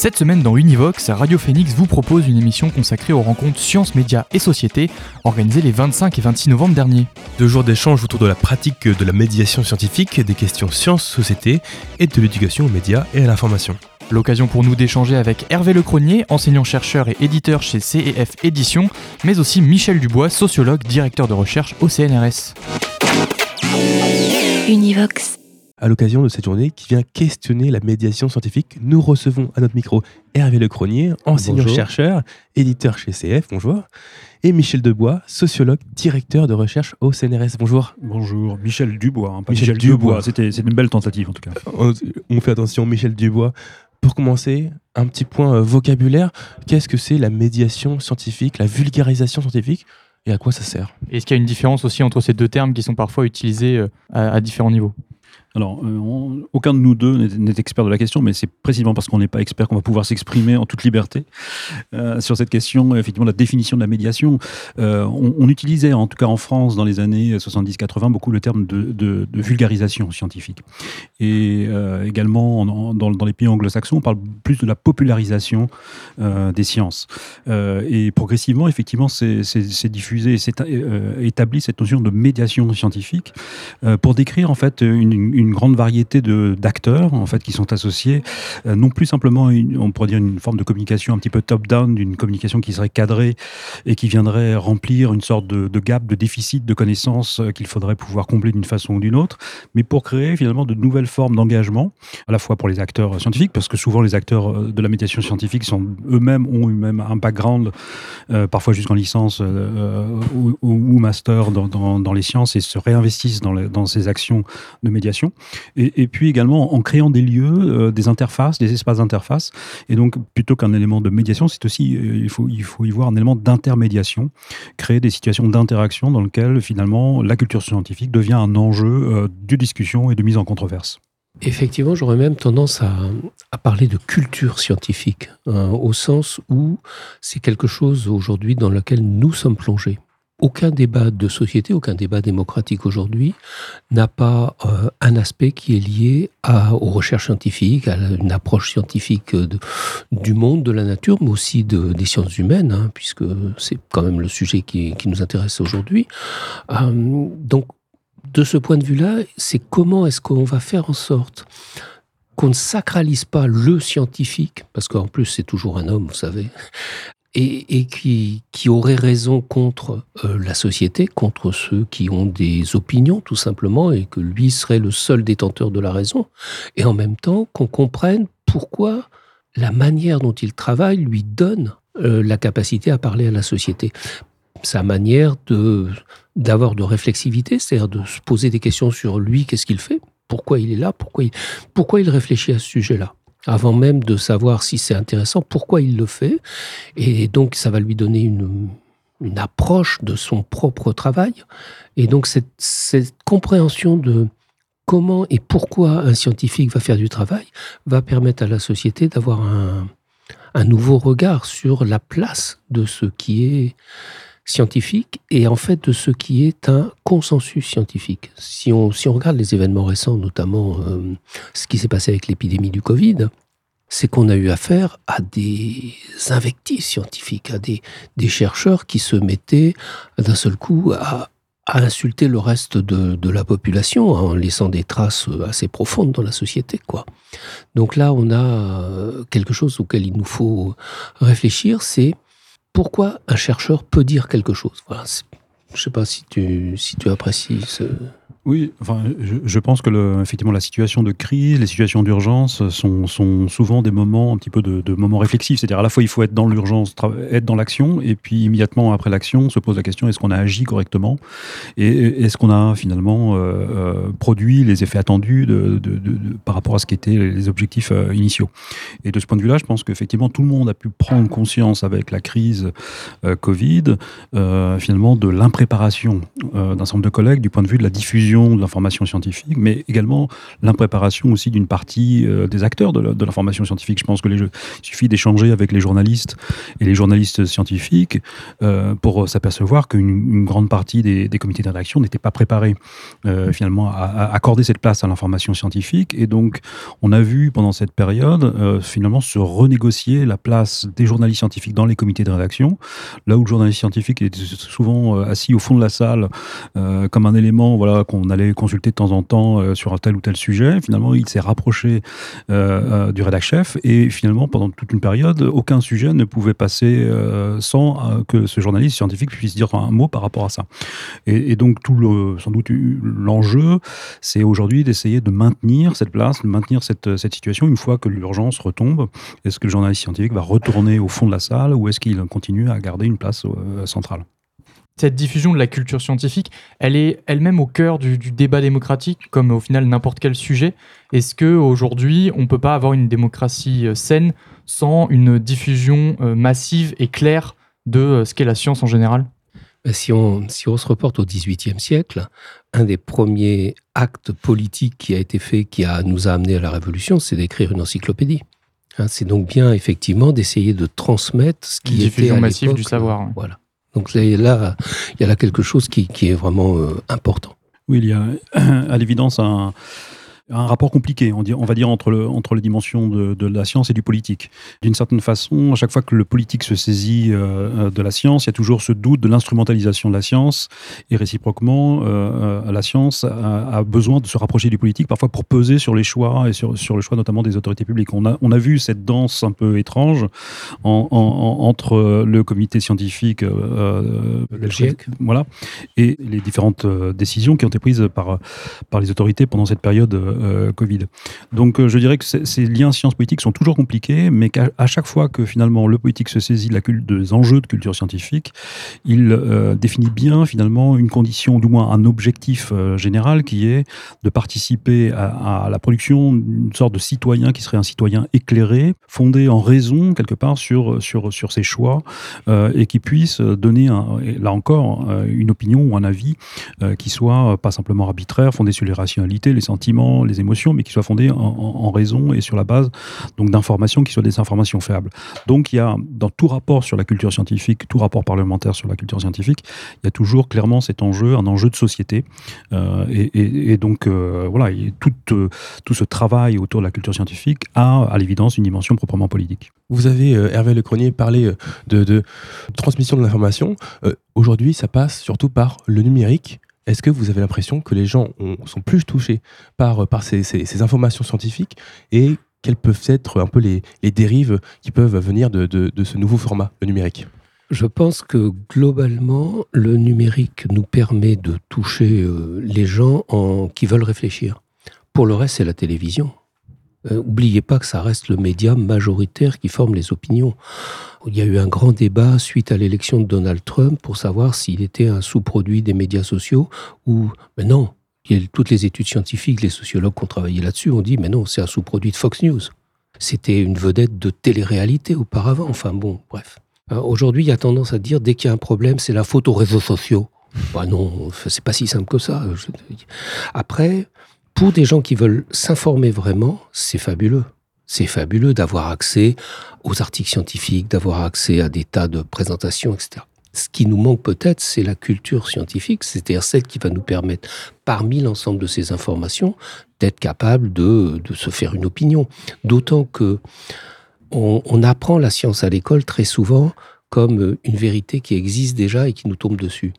Cette semaine dans Univox, Radio Phoenix vous propose une émission consacrée aux rencontres sciences, médias et société organisées les 25 et 26 novembre dernier. Deux jours d'échange autour de la pratique de la médiation scientifique, des questions sciences, société et de l'éducation aux médias et à l'information. L'occasion pour nous d'échanger avec Hervé Lecronier, enseignant-chercheur et éditeur chez CEF Éditions, mais aussi Michel Dubois, sociologue, directeur de recherche au CNRS. Univox. À l'occasion de cette journée qui vient questionner la médiation scientifique, nous recevons à notre micro Hervé Lecronier, enseignant-chercheur, éditeur chez CF, bonjour, et Michel Dubois, sociologue, directeur de recherche au CNRS, bonjour. Bonjour, Michel Dubois. hein, pas Michel Michel, Dubois. Dubois, c'était c'est une belle tentative en tout cas. On, on fait attention, Michel Dubois. Pour commencer, un petit point euh, vocabulaire. Qu'est-ce que c'est la médiation scientifique, la vulgarisation scientifique et à quoi ça sert? Est-ce qu'il y a une différence aussi entre ces deux termes qui sont parfois utilisés euh, à, à différents niveaux? Alors, euh, aucun de nous deux n'est- expert de la question, mais c'est précisément parce qu'on n'est pas expert qu'on va pouvoir s'exprimer en toute liberté euh, sur cette question. Effectivement, la définition de la médiation. Euh, on, utilisait, en tout cas en France, dans les années 70-80, beaucoup le terme de, vulgarisation scientifique. Et également, en- en- dans, les pays anglo-saxons, on parle plus de la popularisation des sciences. Et progressivement, effectivement, c'est diffusé, c'est établi cette notion de médiation scientifique pour décrire en fait une grande variété d'acteurs en fait qui sont associés, euh, non plus simplement une, on pourrait dire une forme de communication un petit peu top-down, d'une communication qui serait cadrée et qui viendrait remplir une sorte de, de gap, de déficit de connaissances euh, qu'il faudrait pouvoir combler d'une façon ou d'une autre, mais pour créer finalement de nouvelles formes d'engagement, à la fois pour les acteurs scientifiques, parce que souvent les acteurs euh, de la médiation scientifique sont eux-mêmes ont eu même un background, parfois jusqu'en licence ou, master dans, dans- les sciences et se réinvestissent dans, dans ces actions de médiation. Et, puis également en créant des lieux, euh, des interfaces, des espaces d'interface. Et donc plutôt qu'un élément de médiation, c'est aussi, euh, il, faut, il faut y voir un élément d'intermédiation, créer des situations d'interaction dans lesquelles finalement la culture scientifique devient un enjeu euh, de discussion et de mise en controverse. Effectivement, j'aurais même tendance à, à parler de culture scientifique, hein, au sens où c'est quelque chose aujourd'hui dans lequel nous sommes plongés. Aucun débat de société, aucun débat démocratique aujourd'hui n'a pas euh, un aspect qui est lié aux recherches scientifiques, à une approche scientifique du monde, de la nature, mais aussi de- des sciences humaines, hein, puisque c'est quand même le sujet qui, qui nous intéresse aujourd'hui. Euh, donc, de ce point de vue-là, c'est comment est-ce qu'on va faire en sorte qu'on ne sacralise pas le scientifique, parce qu'en plus c'est toujours un homme, vous savez, et, qui aurait raison contre euh, la société, contre ceux qui ont des opinions tout simplement, et que lui serait le seul détenteur de la raison, et en même temps qu'on comprenne pourquoi la manière dont il travaille lui donne euh, la capacité à parler à la société. Sa manière de d'avoir de réflexivité, c'est-à-dire de se poser des questions sur lui, qu'est-ce qu'il fait, pourquoi il est là, pourquoi il, pourquoi il réfléchit à ce sujet-là, avant même de savoir si c'est intéressant, pourquoi il le fait, et donc ça va lui donner une, approche de son propre travail, et donc cette, compréhension de comment et pourquoi un scientifique va faire du travail va permettre à la société d'avoir un nouveau regard sur la place de ce qui est scientifique et en fait de ce qui est un consensus scientifique. Si on, si on regarde les événements récents, notamment euh, ce qui s'est passé avec l'épidémie du Covid, c'est qu'on a eu affaire à des invectives scientifiques, à des, des chercheurs qui se mettaient d'un seul coup à, à insulter le reste de, de la population en laissant des traces assez profondes dans la société. Donc là, on a euh, quelque chose auquel il nous faut réfléchir, c'est pourquoi un chercheur peut dire quelque chose? Voilà, je ne sais pas si tu, si tu apprécies ce... Oui, enfin, je, pense que le, effectivement la situation de crise, les situations d'urgence sont, sont, souvent des moments un petit peu de, moments réflexifs. C'est-à-dire à la fois il faut être dans l'urgence, être dans l'action, et puis immédiatement après l'action se pose la question est-ce qu'on a agi correctement? Et est-ce qu'on a finalement euh, euh, produit les effets attendus par rapport à ce qui étaient les objectifs euh, initiaux? Et de ce point de vue-là, je pense qu'effectivement tout le monde a pu prendre conscience avec la crise Covid finalement de l'impréparation d'un certain nombre de collègues du point de vue de la diffusion de l'information scientifique, mais également l'impréparation aussi d'une partie euh, des acteurs de l'information scientifique. Je pense que il suffit d'échanger avec les journalistes et les journalistes scientifiques euh, pour s'apercevoir qu'une grande partie des, comités de rédaction n'étaient pas préparés euh, finalement à, accorder cette place à l'information scientifique. Et donc, on a vu pendant cette période finalement se renégocier la place des journalistes scientifiques dans les comités de rédaction, là où le journaliste scientifique était souvent assis au fond de la salle comme un élément voilà qu'on on allait consulter de temps en temps euh, sur un tel ou tel sujet. Finalement, il s'est rapproché euh, euh, du rédac chef et finalement, pendant toute une période, aucun sujet ne pouvait passer sans que ce journaliste scientifique puisse dire un mot par rapport à ça. Et, donc, tout le, sans doute l'enjeu, c'est aujourd'hui d'essayer de maintenir cette place, de maintenir cette situation une fois que l'urgence retombe. Est-ce que le journaliste scientifique va retourner au fond de la salle ou est-ce qu'il continue à garder une place centrale? Cette diffusion de la culture scientifique, elle est elle-même au cœur du, débat démocratique, comme au final n'importe quel sujet. Est-ce qu'aujourd'hui, on ne peut pas avoir une démocratie euh, saine sans une diffusion euh, massive et claire de euh, ce qu'est la science en général? Ben, si on, si on se reporte au XVIIIe siècle, un des premiers actes politiques qui a été fait, qui a, nous a amené à la Révolution, c'est d'écrire une encyclopédie. Hein, c'est donc bien effectivement d'essayer de transmettre ce qui une était diffusion massive du savoir. Voilà. Donc là, il y a là quelque chose qui, est vraiment euh, important. Oui, il y a à l'évidence un, un rapport compliqué, on, dit, on va dire, entre, le, entre les dimensions de, de la science et du politique. D'une certaine façon, à chaque fois que le politique se saisit euh, de la science, il y a toujours ce doute de l'instrumentalisation de la science, et réciproquement, euh, euh, la science a, besoin de se rapprocher du politique, parfois pour peser sur les choix, et sur, sur le choix notamment des autorités publiques. On a, on a vu cette danse un peu étrange en, entre le comité scientifique euh, voilà, et les différentes décisions qui ont été prises par, par les autorités pendant cette période euh, Covid. Donc euh, je dirais que ces liens sciences-politiques sont toujours compliqués, mais qu'à chaque fois que finalement le politique se saisit de la des enjeux de culture scientifique, il euh, définit bien finalement une condition, du moins un objectif général qui est de participer à, la production d'une sorte de citoyen qui serait un citoyen éclairé, fondé en raison quelque part sur, sur, sur ses choix et qui puisse donner, là encore, une opinion ou un avis qui soit pas simplement arbitraire, fondé sur les rationalités, les sentiments, les émotions, mais qui soient fondées en, raison et sur la base donc d'informations qui soient des informations fiables. Donc il y a dans tout rapport sur la culture scientifique, tout rapport parlementaire sur la culture scientifique, il y a toujours clairement cet enjeu, un enjeu de société. Euh, et, donc euh, voilà, tout, euh, tout ce travail autour de la culture scientifique a à l'évidence une dimension proprement politique. Vous avez, Hervé Lecronier, parlé de, de transmission de l'information. Aujourd'hui, ça passe surtout par le numérique. Est-ce que vous avez l'impression que les gens sont plus touchés par, par ces, informations scientifiques et quelles peuvent être un peu les, dérives qui peuvent venir de, ce nouveau format, le numérique? Je pense que globalement, le numérique nous permet de toucher euh, les gens en, qui veulent réfléchir. Pour le reste, c'est la télévision. Euh, oubliez pas que ça reste le média majoritaire qui forme les opinions. Il y a eu un grand débat suite à l'élection de Donald Trump pour savoir s'il était un sous-produit des médias sociaux ou mais non. Toutes les études scientifiques, les sociologues qui ont travaillé là-dessus ont dit mais non, c'est un sous-produit de Fox News. C'était une vedette de télé-réalité auparavant. Enfin bon, bref. Euh, aujourd'hui, il y a tendance à dire dès qu'il y a un problème, c'est la faute aux réseaux sociaux. Bah non, c'est pas si simple que ça. Après, pour des gens qui veulent s'informer vraiment, c'est fabuleux. C'est fabuleux d'avoir accès aux articles scientifiques, d'avoir accès à des tas de présentations, etc. Ce qui nous manque peut-être, c'est la culture scientifique, c'est-à-dire celle qui va nous permettre, parmi l'ensemble de ces informations, d'être capable de, se faire une opinion. D'autant que on apprend la science à l'école très souvent comme une vérité qui existe déjà et qui nous tombe dessus.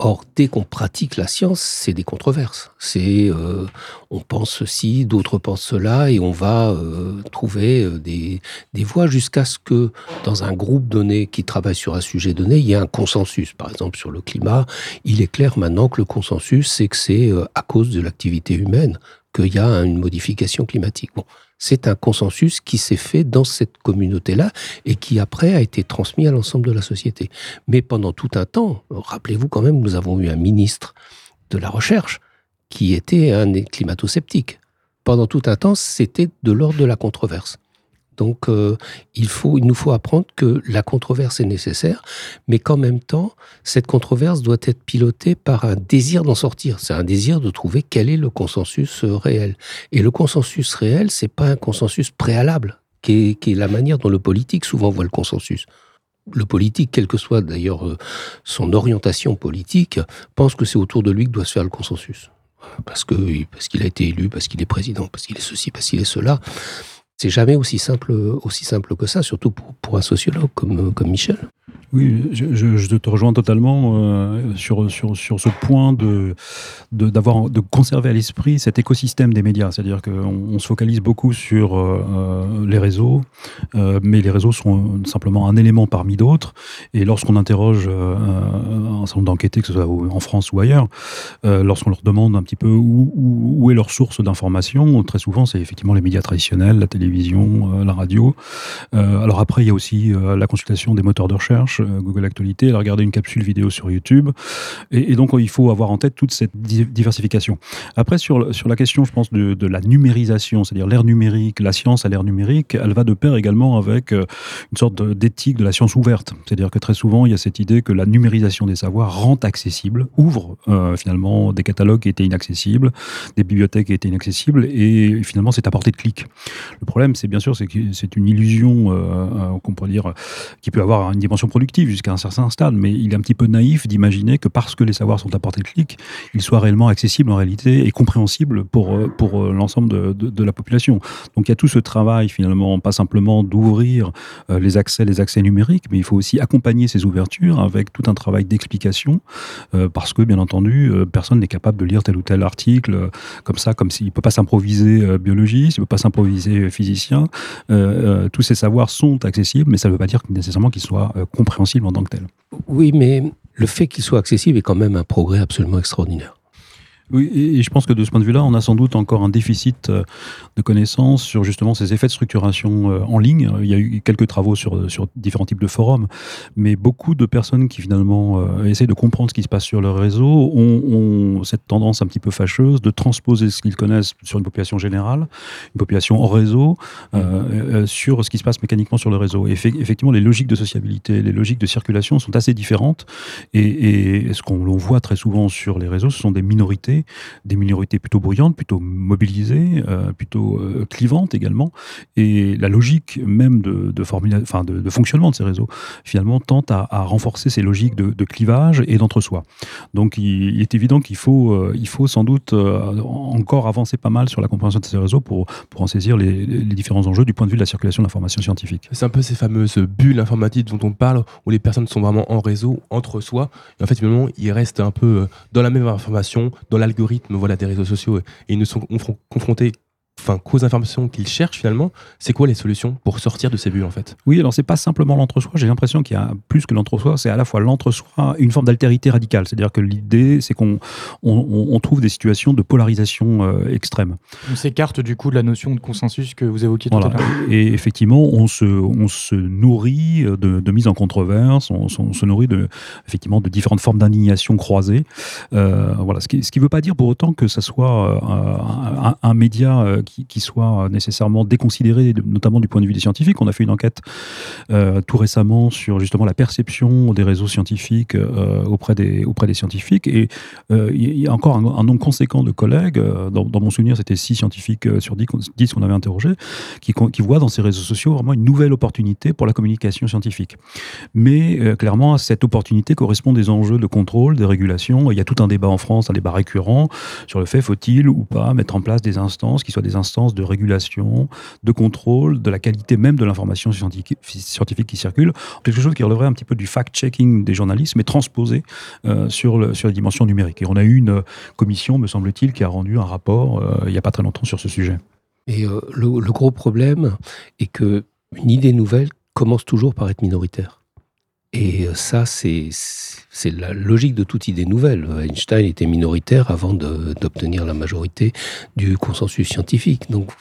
Or, dès qu'on pratique la science, c'est des controverses. C'est euh, on pense ceci, d'autres pensent cela, et on va euh, trouver euh, des, des voies jusqu'à ce que, dans un groupe donné qui travaille sur un sujet donné, il y ait un consensus. Par exemple, sur le climat, il est clair maintenant que le consensus, c'est que c'est à cause de l'activité humaine qu'il y a une modification climatique. Bon, c'est un consensus qui s'est fait dans cette communauté-là et qui après a été transmis à l'ensemble de la société. Mais pendant tout un temps, rappelez-vous quand même, nous avons eu un ministre de la Recherche qui était un climato-sceptique. Pendant tout un temps, c'était de l'ordre de la controverse. Donc, euh, il, faut, il nous faut apprendre que la controverse est nécessaire, mais qu'en même temps, cette controverse doit être pilotée par un désir d'en sortir. C'est un désir de trouver quel est le consensus euh, réel. Et le consensus réel, c'est pas un consensus préalable, qui est, la manière dont le politique souvent voit le consensus le politique, quelle que soit d'ailleurs euh, son orientation politique, pense que c'est autour de lui que doit se faire le consensus. Parce parce qu'il a été élu, parce qu'il est président, parce qu'il est ceci, parce qu'il est cela. C'est jamais aussi simple, aussi simple que ça, surtout pour, pour un sociologue comme, comme Michel. Oui, je, te rejoins totalement euh, sur, sur, sur ce point de, de, de conserver à l'esprit cet écosystème des médias. C'est-à-dire qu'on on se focalise beaucoup sur euh, euh, les réseaux, mais les réseaux sont simplement un élément parmi d'autres. Et lorsqu'on interroge un certain nombre d'enquêtés, que ce soit en France ou ailleurs, lorsqu'on leur demande un petit peu où, où, où est leur source d'information, très souvent c'est effectivement les médias traditionnels, la télévision, la radio. alors après, il y a aussi la consultation des moteurs de recherche euh, Google Actualité, elle a regardé une capsule vidéo sur YouTube. Et, donc, il faut avoir en tête toute cette diversification. Après, sur, sur la question, je pense, de, de la numérisation, c'est-à-dire l'ère numérique, la science à l'ère numérique, elle va de pair également avec euh, une sorte d'éthique de la science ouverte. C'est-à-dire que très souvent, il y a cette idée que la numérisation des savoirs rend accessible, ouvre euh, finalement des catalogues qui étaient inaccessibles, des bibliothèques qui étaient inaccessibles, et finalement, c'est à portée de clic. Le problème, c'est bien sûr, c'est que c'est une illusion euh, qu'on pourrait dire qui peut avoir une dimension productive jusqu'à un certain stade, mais il est un petit peu naïf d'imaginer que parce que les savoirs sont à portée de clic, ils soient réellement accessibles en réalité et compréhensibles pour, euh, euh, l'ensemble de, la population. Donc il y a tout ce travail finalement, pas simplement d'ouvrir euh, les accès, les accès numériques, mais il faut aussi accompagner ces ouvertures avec tout un travail d'explication, euh, parce que bien entendu, euh, personne n'est capable de lire tel ou tel article euh, comme ça, comme s'il ne peut pas s'improviser biologiste, il ne peut pas s'improviser physicien. Tous ces savoirs sont accessibles, mais ça ne veut pas dire nécessairement qu'ils soient compréhensibles en tant que tel. Oui, mais le fait qu'il soit accessible est quand même un progrès absolument extraordinaire. Oui, et je pense que de ce point de vue-là, on a sans doute encore un déficit euh, de connaissances sur justement ces effets de structuration euh, en ligne. Il y a eu quelques travaux sur, sur différents types de forums, mais beaucoup de personnes qui finalement euh, essayent de comprendre ce qui se passe sur leur réseau ont, cette tendance un petit peu fâcheuse de transposer ce qu'ils connaissent sur une population générale, une population en réseau, euh, sur ce qui se passe mécaniquement sur le réseau. Et effectivement, les logiques de sociabilité, les logiques de circulation sont assez différentes, et ce qu'on voit très souvent sur les réseaux, ce sont des minorités des minorités plutôt bruyantes, plutôt mobilisées, euh, plutôt euh, clivantes également. Et la logique même de, fonctionnement de ces réseaux, finalement, tente à, renforcer ces logiques de, clivage et d'entre-soi. Donc il, est évident qu'il faut, euh, il faut sans doute encore avancer pas mal sur la compréhension de ces réseaux pour, en saisir les, différents enjeux du point de vue de la circulation de l'information scientifique. C'est un peu ces fameuses bulles informatiques dont on parle, où les personnes sont vraiment en réseau, entre soi, et en fait, finalement, ils restent un peu dans la même information, dans la l'algorithme voilà, des réseaux sociaux et ils ne sont confrontés enfin, qu'aux informations qu'ils cherchent finalement, c'est quoi les solutions pour sortir de ces bulles en fait? Oui, alors c'est pas simplement l'entre-soi, j'ai l'impression qu'il y a plus que l'entre-soi, c'est à la fois l'entre-soi une forme d'altérité radicale, c'est-à-dire que l'idée c'est qu'on on, on, trouve des situations de polarisation euh, extrême. On s'écarte du coup de la notion de consensus que vous évoquiez voilà. tout à l'heure. Et effectivement, on se, on se nourrit de, de mise en controverse, on, on, se nourrit de, effectivement de différentes formes d'indignation croisées. Euh, voilà, ce qui ne veut pas dire pour autant que ça soit euh, un, un, média euh, qui, qui, soit nécessairement déconsidéré, notamment du point de vue des scientifiques. On a fait une enquête euh, tout récemment sur justement la perception des réseaux scientifiques euh, auprès, des, auprès des scientifiques. Et euh, il y a encore un, nombre conséquent de collègues, euh, dans, mon souvenir c'était 6 scientifiques euh, sur 10, 10 qu'on avait interrogés, qui, voient dans ces réseaux sociaux vraiment une nouvelle opportunité pour la communication scientifique. Mais euh, clairement, cette opportunité correspond des enjeux de contrôle, des régulations. Il y a tout un débat en France, un débat récurrent sur le fait faut-il ou pas mettre en place des instances qui soient des instances de régulation, de contrôle, de la qualité même de l'information scientifique, qui circule. Quelque chose qui relèverait un petit peu du fact-checking des journalistes, mais transposé euh, sur, le, sur les dimensions numériques. Et on a eu une commission, me semble-t-il, qui a rendu un rapport il n'y a pas très longtemps sur ce sujet. Et le, le, gros problème est que une idée nouvelle commence toujours par être minoritaire. Et ça, c'est la logique de toute idée nouvelle. Einstein était minoritaire avant d'obtenir la majorité du consensus scientifique. Donc,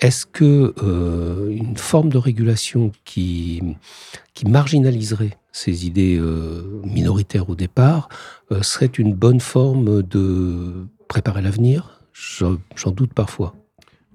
est-ce que euh, une forme de régulation qui, marginaliserait ces idées euh, minoritaires au départ euh, serait une bonne forme de préparer l'avenir? J'en doute parfois.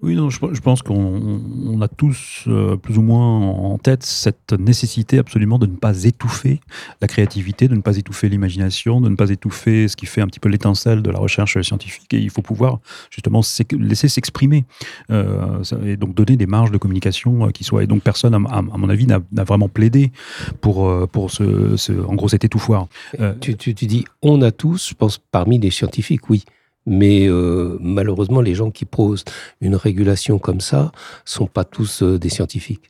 Oui, non, je, pense qu'on a tous euh, plus ou moins en tête cette nécessité absolument de ne pas étouffer la créativité, de ne pas étouffer l'imagination, de ne pas étouffer ce qui fait un petit peu l'étincelle de la recherche scientifique. Et il faut pouvoir justement laisser s'exprimer euh, et donc donner des marges de communication euh, qui soient. Et donc personne, à, mon avis, n'a vraiment plaidé pour, pour ce, en gros cet étouffoir. Tu, tu, tu dis on a tous, je pense parmi les scientifiques, oui. Mais euh, malheureusement, les gens qui posent une régulation comme ça sont pas tous euh, des scientifiques.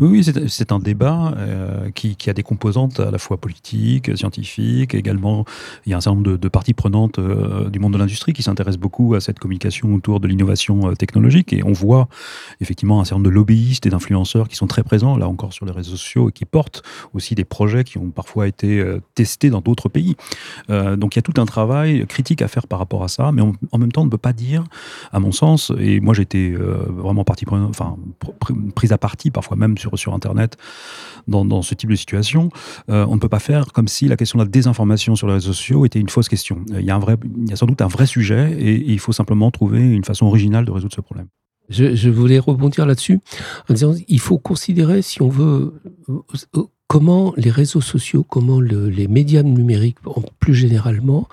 Oui, c'est un débat euh, qui, a des composantes à la fois politiques, scientifiques, également il y a un certain nombre de, parties prenantes euh, du monde de l'industrie qui s'intéressent beaucoup à cette communication autour de l'innovation euh, technologique et on voit effectivement un certain nombre de lobbyistes et d'influenceurs qui sont très présents là encore sur les réseaux sociaux et qui portent aussi des projets qui ont parfois été testés dans d'autres pays. donc il y a tout un travail critique à faire par rapport à ça, mais en même temps on ne peut pas dire, à mon sens, et moi j'étais vraiment partie enfin prise à partie parfois même sur sur, Internet dans, ce type de situation. Euh, on ne peut pas faire comme si la question de la désinformation sur les réseaux sociaux était une fausse question. Il y a, un vrai, sans doute un vrai sujet et, il faut simplement trouver une façon originale de résoudre ce problème. Je, voulais rebondir là-dessus en disant il faut considérer, si on veut, euh, comment les réseaux sociaux, comment les médias numériques, plus généralement,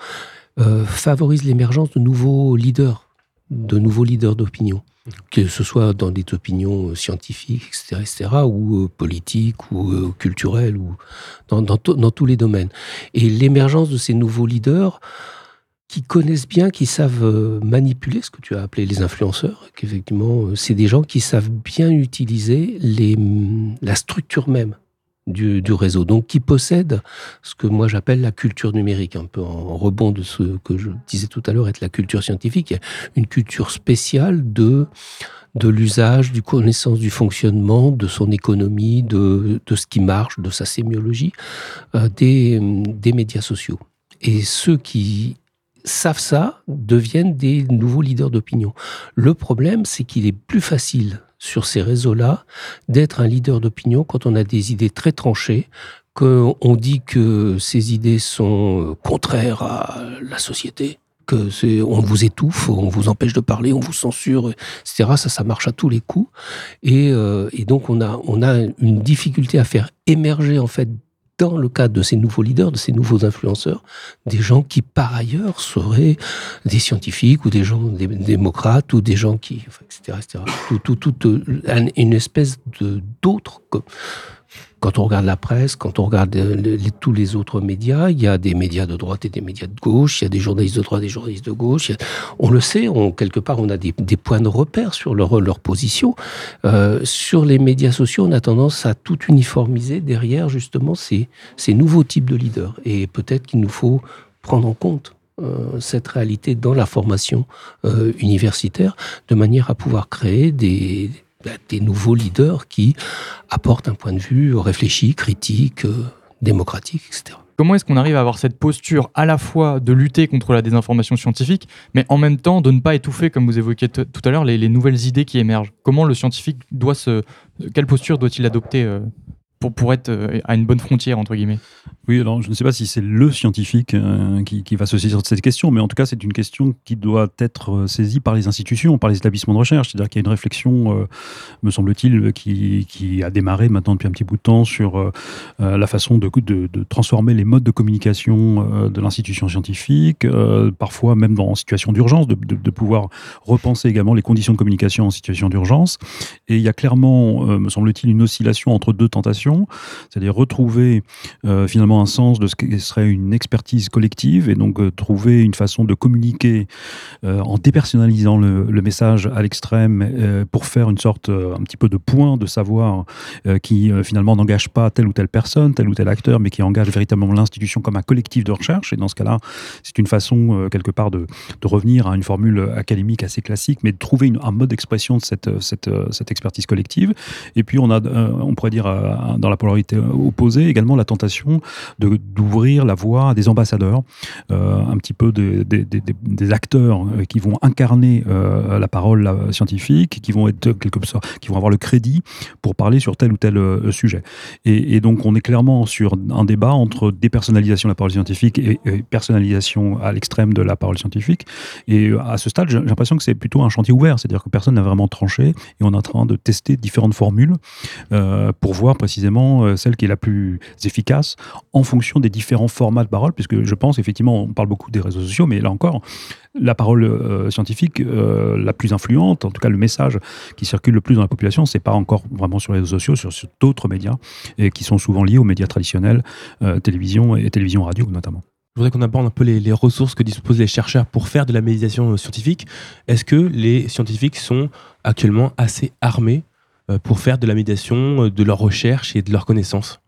euh, favorisent l'émergence de nouveaux leaders, de nouveaux leaders d'opinion que ce soit dans des opinions scientifiques, etc., etc., ou euh, politiques, ou euh, culturelles, ou dans, tous les domaines. Et l'émergence de ces nouveaux leaders qui connaissent bien, qui savent euh, manipuler ce que tu as appelé les influenceurs, qu'effectivement, c'est des gens qui savent bien utiliser la structure même du, réseau, donc qui possède ce que moi j'appelle la culture numérique, un peu en rebond de ce que je disais tout à l'heure être la culture scientifique, une culture spéciale de de l'usage, du connaissance du fonctionnement, de son économie, de, de ce qui marche, de sa sémiologie, euh, des, des médias sociaux. Et ceux qui savent ça deviennent des nouveaux leaders d'opinion. Le problème, c'est qu'il est plus facile sur ces réseaux-là d'être un leader d'opinion quand on a des idées très tranchées, qu'on dit que ces idées sont euh, contraires à la société, que on vous étouffe, on vous empêche de parler, on vous censure, etc. Ça, ça marche à tous les coups. Et, euh, et donc, on a, on a une difficulté à faire émerger, en fait, dans le cadre de ces nouveaux leaders, de ces nouveaux influenceurs, des gens qui par ailleurs seraient des scientifiques ou des gens des démocrates ou des gens qui, etc., etc. Tout, tout, tout, euh, une espèce de d'autres quand on regarde la presse, quand on regarde euh, tous les autres médias, il y a des médias de droite et des médias de gauche, il y a des journalistes de droite et des journalistes de gauche. on le sait, quelque part, on a des, points de repère sur leur, position. Euh, sur les médias sociaux, on a tendance à tout uniformiser derrière justement ces, ces nouveaux types de leaders. Et peut-être qu'il nous faut prendre en compte euh, cette réalité dans la formation universitaire, de manière à pouvoir créer des, des nouveaux leaders qui apportent un point de vue réfléchi, critique, euh, démocratique, etc. Comment est-ce qu'on arrive à avoir cette posture à la fois de lutter contre la désinformation scientifique, mais en même temps de ne pas étouffer, comme vous évoquiez tout à l'heure, les, nouvelles idées qui émergent? Comment le scientifique doit se... Quelle posture doit-il adopter euh, pour, pour être euh, à une bonne frontière, entre guillemets Oui, alors je ne sais pas si c'est le scientifique euh, qui, qui, va se saisir de cette question, mais en tout cas, c'est une question qui doit être euh, saisie par les institutions, par les établissements de recherche. C'est-à-dire qu'il y a une réflexion, me semble-t-il, qui, qui, a démarré maintenant depuis un petit bout de temps sur la façon de, de, transformer les modes de communication de l'institution scientifique, parfois même dans en situation d'urgence, de, de, pouvoir repenser également les conditions de communication en situation d'urgence. Et il y a clairement, me semble-t-il, une oscillation entre deux tentations c'est-à-dire retrouver finalement un sens de ce qui serait une expertise collective et donc trouver une façon de communiquer en dépersonnalisant le, message à l'extrême pour faire une sorte un petit peu de point de savoir qui finalement n'engage pas telle ou telle personne, tel ou tel acteur, mais qui engage véritablement l'institution comme un collectif de recherche. Et dans ce cas-là, c'est une façon quelque part de, de revenir à une formule académique assez classique, mais de trouver un mode d'expression de cette, cette, expertise collective. Et puis, on a, euh, on pourrait dire, euh, dans la polarité opposée, également la tentation d'ouvrir la voie à des ambassadeurs, euh, un petit peu des, des, des, acteurs qui vont incarner la parole scientifique, qui vont être quelque sorte, qui vont avoir le crédit pour parler sur tel ou tel sujet. Et, donc, on est clairement sur un débat entre dépersonnalisation de la parole scientifique et, personnalisation à l'extrême de la parole scientifique. Et à ce stade, j'ai l'impression que c'est plutôt un chantier ouvert, c'est-à-dire que personne n'a vraiment tranché et on est en train de tester différentes formules euh, pour voir précisément euh, celle qui est la plus efficace en fonction des différents formats de parole, puisque je pense effectivement, on parle beaucoup des réseaux sociaux, mais là encore, la parole euh, scientifique la plus influente, en tout cas le message qui circule le plus dans la population, c'est pas encore vraiment sur les réseaux sociaux, sur, d'autres médias et qui sont souvent liés aux médias traditionnels, télévision et télévision radio notamment. Je voudrais qu'on aborde un peu les, ressources que disposent les chercheurs pour faire de la médiation scientifique. Est-ce que les scientifiques sont actuellement assez armés euh, pour faire de la médiation, euh, de leur recherche et de leurs connaissances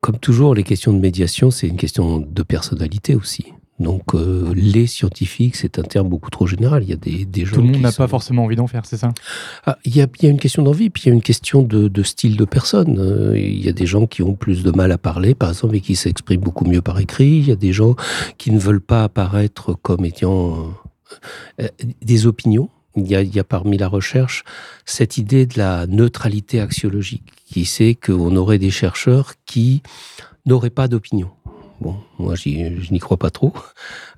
Comme toujours, les questions de médiation, c'est une question de personnalité aussi. Donc euh, les scientifiques, c'est un terme beaucoup trop général. Il y a des, des gens. Tout le monde n'a pas forcément envie d'en faire, c'est ça? Ah, il, y a, il, y a, une question d'envie, puis il y a une question de, de style de personne. Euh, il y a des gens qui ont plus de mal à parler, par exemple, et qui s'expriment beaucoup mieux par écrit. Il y a des gens qui ne veulent pas apparaître comme étant euh, des opinions. Il y, a, parmi la recherche cette idée de la neutralité axiologique, qui sait qu'on aurait des chercheurs qui n'auraient pas d'opinion Bon, moi, je n'y crois pas trop.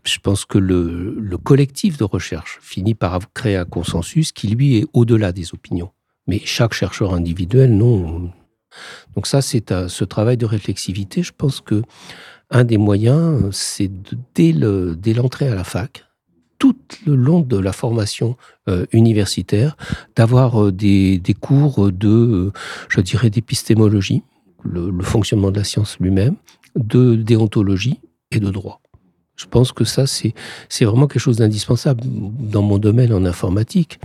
Je pense que le, le, collectif de recherche finit par créer un consensus qui, lui, est au-delà des opinions. Mais chaque chercheur individuel, non. Donc ça, c'est ce travail de réflexivité. Je pense que un des moyens, c'est dès l'entrée à la fac, tout le long de la formation euh, universitaire, d'avoir euh, des, des, cours de, euh, je dirais, d'épistémologie, le, le, fonctionnement de la science lui-même, de déontologie et de droit. Je pense que ça, c'est vraiment quelque chose d'indispensable. Dans mon domaine en informatique,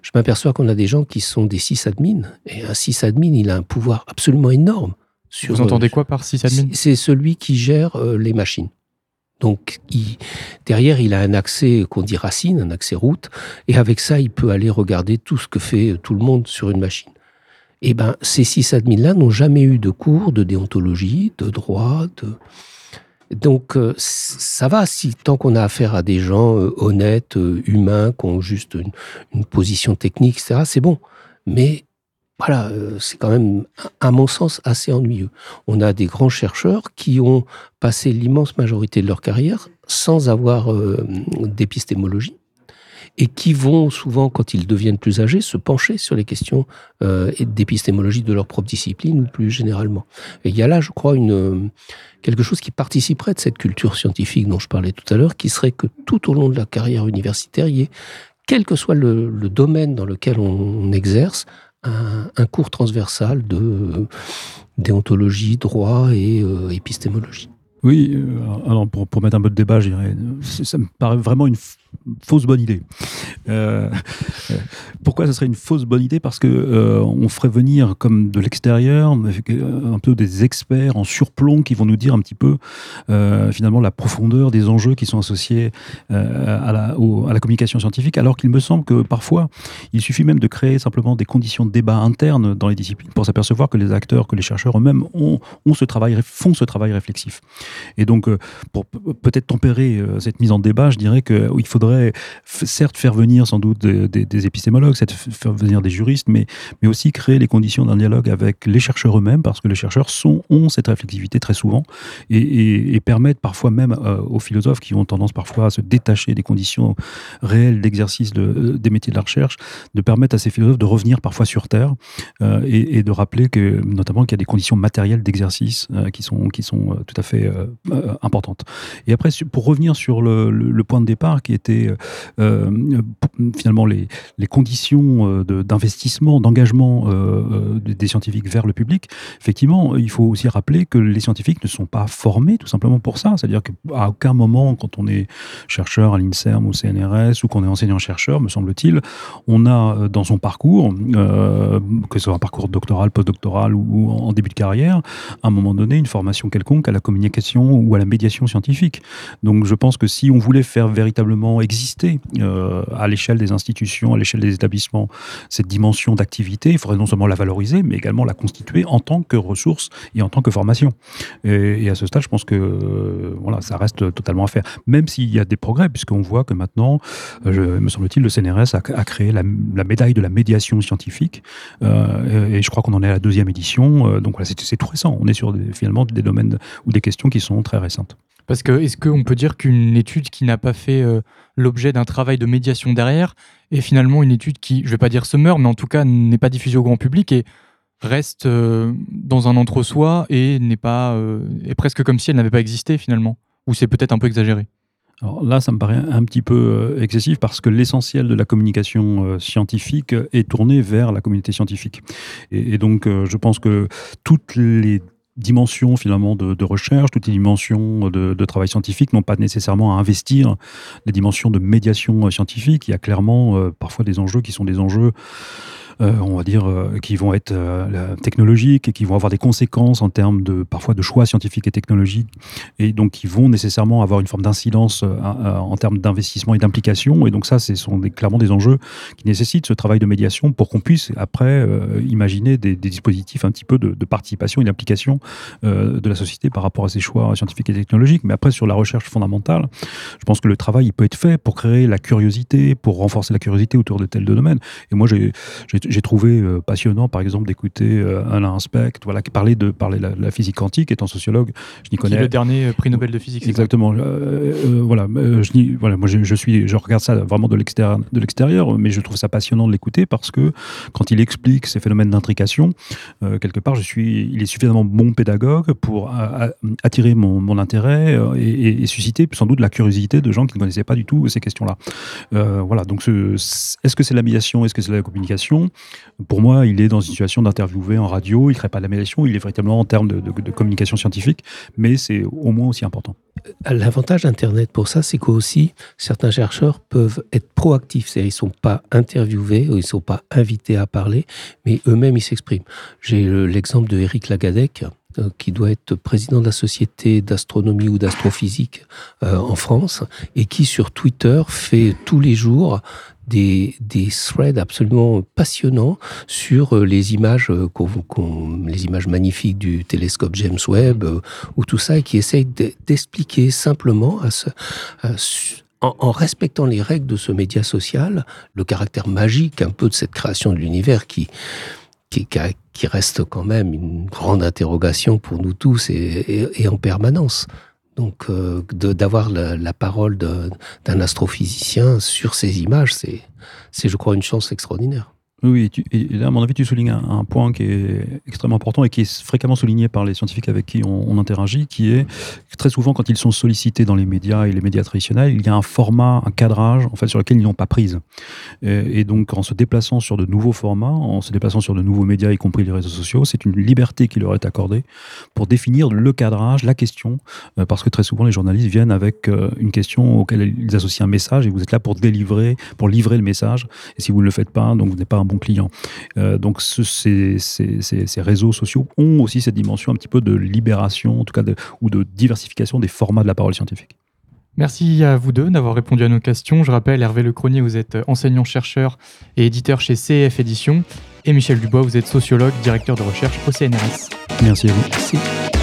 je m'aperçois qu'on a des gens qui sont des sysadmins. Et un sysadmin, il a un pouvoir absolument énorme. Sur, Vous entendez quoi par sysadmin? C'est celui qui gère euh, les machines. Donc, derrière, il a un accès qu'on dit racine, un accès route, et avec ça, il peut aller regarder tout ce que fait tout le monde sur une machine eh ben, ces six admins-là n'ont jamais eu de cours de déontologie, de droit, de... Donc euh, ça va si tant qu'on a affaire à des gens euh, honnêtes, euh, humains, qui ont juste une, position technique, etc. C'est bon. Mais voilà, c'est quand même, à mon sens, assez ennuyeux. On a des grands chercheurs qui ont passé l'immense majorité de leur carrière sans avoir d'épistémologie et qui vont souvent, quand ils deviennent plus âgés, se pencher sur les questions euh, d'épistémologie de leur propre discipline ou plus généralement. Et il y a là, je crois, une, quelque chose qui participerait de cette culture scientifique dont je parlais tout à l'heure, qui serait que tout au long de la carrière universitaire, il y ait, quel que soit le, domaine dans lequel on, exerce, un, cours transversal de euh, déontologie, droit et euh, épistémologie. Oui, alors pour, pour, mettre un peu de débat, je ça me paraît vraiment une fausse bonne idée. Euh, euh, pourquoi ce serait une fausse bonne idée? Parce que euh, on ferait venir comme de l'extérieur un peu des experts en surplomb qui vont nous dire un petit peu finalement la profondeur des enjeux qui sont associés à la, communication scientifique, alors qu'il me semble que parfois il suffit même de créer simplement des conditions de débat internes dans les disciplines pour s'apercevoir que les acteurs, que les chercheurs eux-mêmes ont, ont, travail, font ce travail réflexif. Et donc pour peut-être tempérer cette mise en débat, je dirais qu'il faut faudrait certes faire venir sans doute des, épistémologues, faire venir des juristes, mais, mais aussi créer les conditions d'un dialogue avec les chercheurs eux-mêmes, parce que les chercheurs ont cette réflexivité très souvent et, et, permettent parfois même euh, aux philosophes qui ont tendance parfois à se détacher des conditions réelles d'exercice de, euh, des métiers de la recherche, de permettre à ces philosophes de revenir parfois sur Terre euh, et, de rappeler que notamment qu'il y a des conditions matérielles d'exercice qui, sont, qui sont tout à fait importantes. Et après, pour revenir sur le, point de départ qui était finalement les, conditions d'investissement, d'engagement des scientifiques vers le public, effectivement, il faut aussi rappeler que les scientifiques ne sont pas formés tout simplement pour ça. C'est-à-dire qu'à aucun moment, quand on est chercheur à l'INSERM ou CNRS ou qu'on est enseignant-chercheur, me semble-t-il, on a dans son parcours, que ce soit un parcours doctoral, postdoctoral ou en début de carrière, à un moment donné, une formation quelconque à la communication ou à la médiation scientifique. Donc je pense que si on voulait faire véritablement exister euh, à l'échelle des institutions, à l'échelle des établissements, cette dimension d'activité, il faudrait non seulement la valoriser, mais également la constituer en tant que ressource et en tant que formation. Et, à ce stade, je pense que euh, voilà, ça reste totalement à faire. Même s'il y a des progrès, puisqu'on voit que maintenant, euh, me semble-t-il, le CNRS a, créé la, médaille de la médiation scientifique. et je crois qu'on en est à la deuxième édition. donc voilà, c'est tout récent. On est sur finalement des domaines ou des questions qui sont très récentes. Parce que est-ce qu'on peut dire qu'une étude qui n'a pas fait euh, l'objet d'un travail de médiation derrière est finalement une étude qui, je ne vais pas dire se meurt, mais en tout cas n'est pas diffusée au grand public et reste euh, dans un entre-soi et n'est pas euh, est presque comme si elle n'avait pas existé finalement? Ou c'est peut-être un peu exagéré? Alors là, ça me paraît un petit peu excessif parce que l'essentiel de la communication scientifique est tourné vers la communauté scientifique. Et, et donc, je pense que toutes les dimensions finalement de, recherche, toutes les dimensions de, travail scientifique n'ont pas nécessairement à investir les dimensions de médiation scientifique. Il y a clairement euh, parfois des enjeux qui sont des enjeux euh, on va dire, euh, qui vont être euh, technologiques et qui vont avoir des conséquences en termes de parfois de choix scientifiques et technologiques, et donc qui vont nécessairement avoir une forme d'incidence en termes d'investissement et d'implication. Et donc ça, ce sont clairement des enjeux qui nécessitent ce travail de médiation pour qu'on puisse après imaginer des, dispositifs un petit peu de, participation et d'implication de la société par rapport à ces choix scientifiques et technologiques. Mais après, sur la recherche fondamentale, je pense que le travail il peut être fait pour créer la curiosité, pour renforcer la curiosité autour de tels domaines. Et moi, j'ai j'ai trouvé euh, passionnant, par exemple, d'écouter euh, Alain Specht, voilà, qui parlait de parler de la, physique quantique. Étant sociologue, je n'y connais. le dernier euh, prix Nobel de physique. Exactement. voilà, je voilà, moi je, suis, je regarde ça vraiment de l'extérieur, de l'extérieur, mais je trouve ça passionnant de l'écouter parce que quand il explique ces phénomènes d'intrication, quelque part, je suis, il est suffisamment bon pédagogue pour attirer mon, mon intérêt et, susciter sans doute la curiosité de gens qui ne connaissaient pas du tout ces questions-là. voilà. Donc, est-ce que c'est la médiation, est-ce que c'est la communication? Pour moi, il est dans une situation d'interviewer en radio, il ne crée pas de la médiation, il est véritablement en termes de, communication scientifique, mais c'est au moins aussi important. Euh, l'avantage d'Internet pour ça, c'est qu'aussi, certains chercheurs peuvent être proactifs, c'est-à-dire ils ne sont pas interviewés, ils ne sont pas invités à parler, mais eux-mêmes, ils s'expriment. J'ai l'exemple de Eric Lagadec, qui doit être président de la Société d'astronomie ou d'astrophysique euh, en France, et qui sur Twitter fait tous les jours des, des threads absolument passionnants sur euh, les images, les images magnifiques du télescope James Webb ou tout ça, et qui essaye d'expliquer simplement en, respectant les règles de ce média social, le caractère magique un peu de cette création de l'univers qui, qui, qui reste quand même une grande interrogation pour nous tous et, en permanence. Donc, euh, d'avoir la, la, parole d'un astrophysicien sur ces images, c'est, je crois, une chance extraordinaire. Oui, et, là, à mon avis, tu soulignes un, point qui est extrêmement important et qui est fréquemment souligné par les scientifiques avec qui on, interagit, qui est que très souvent, quand ils sont sollicités dans les médias et les médias traditionnels, il y a un format, un cadrage, en sur lequel ils n'ont pas prise. Et, donc, en se déplaçant sur de nouveaux formats, en se déplaçant sur de nouveaux médias, y compris les réseaux sociaux, c'est une liberté qui leur est accordée pour définir le cadrage, la question, euh, parce que très souvent, les journalistes viennent avec euh, une question auquel ils associent un message et vous êtes là pour délivrer, pour livrer le message. Et si vous ne le faites pas, donc vous n'êtes pas un bon client. Euh, donc ces, réseaux sociaux ont aussi cette dimension un petit peu de libération, en tout cas, de, ou de diversification des formats de la parole scientifique. Merci à vous deux d'avoir répondu à nos questions. Je rappelle, Hervé Lecronier, vous êtes enseignant-chercheur et éditeur chez CF Éditions. Et Michel Dubois, vous êtes sociologue, directeur de recherche au CNRS. Merci à vous. Merci.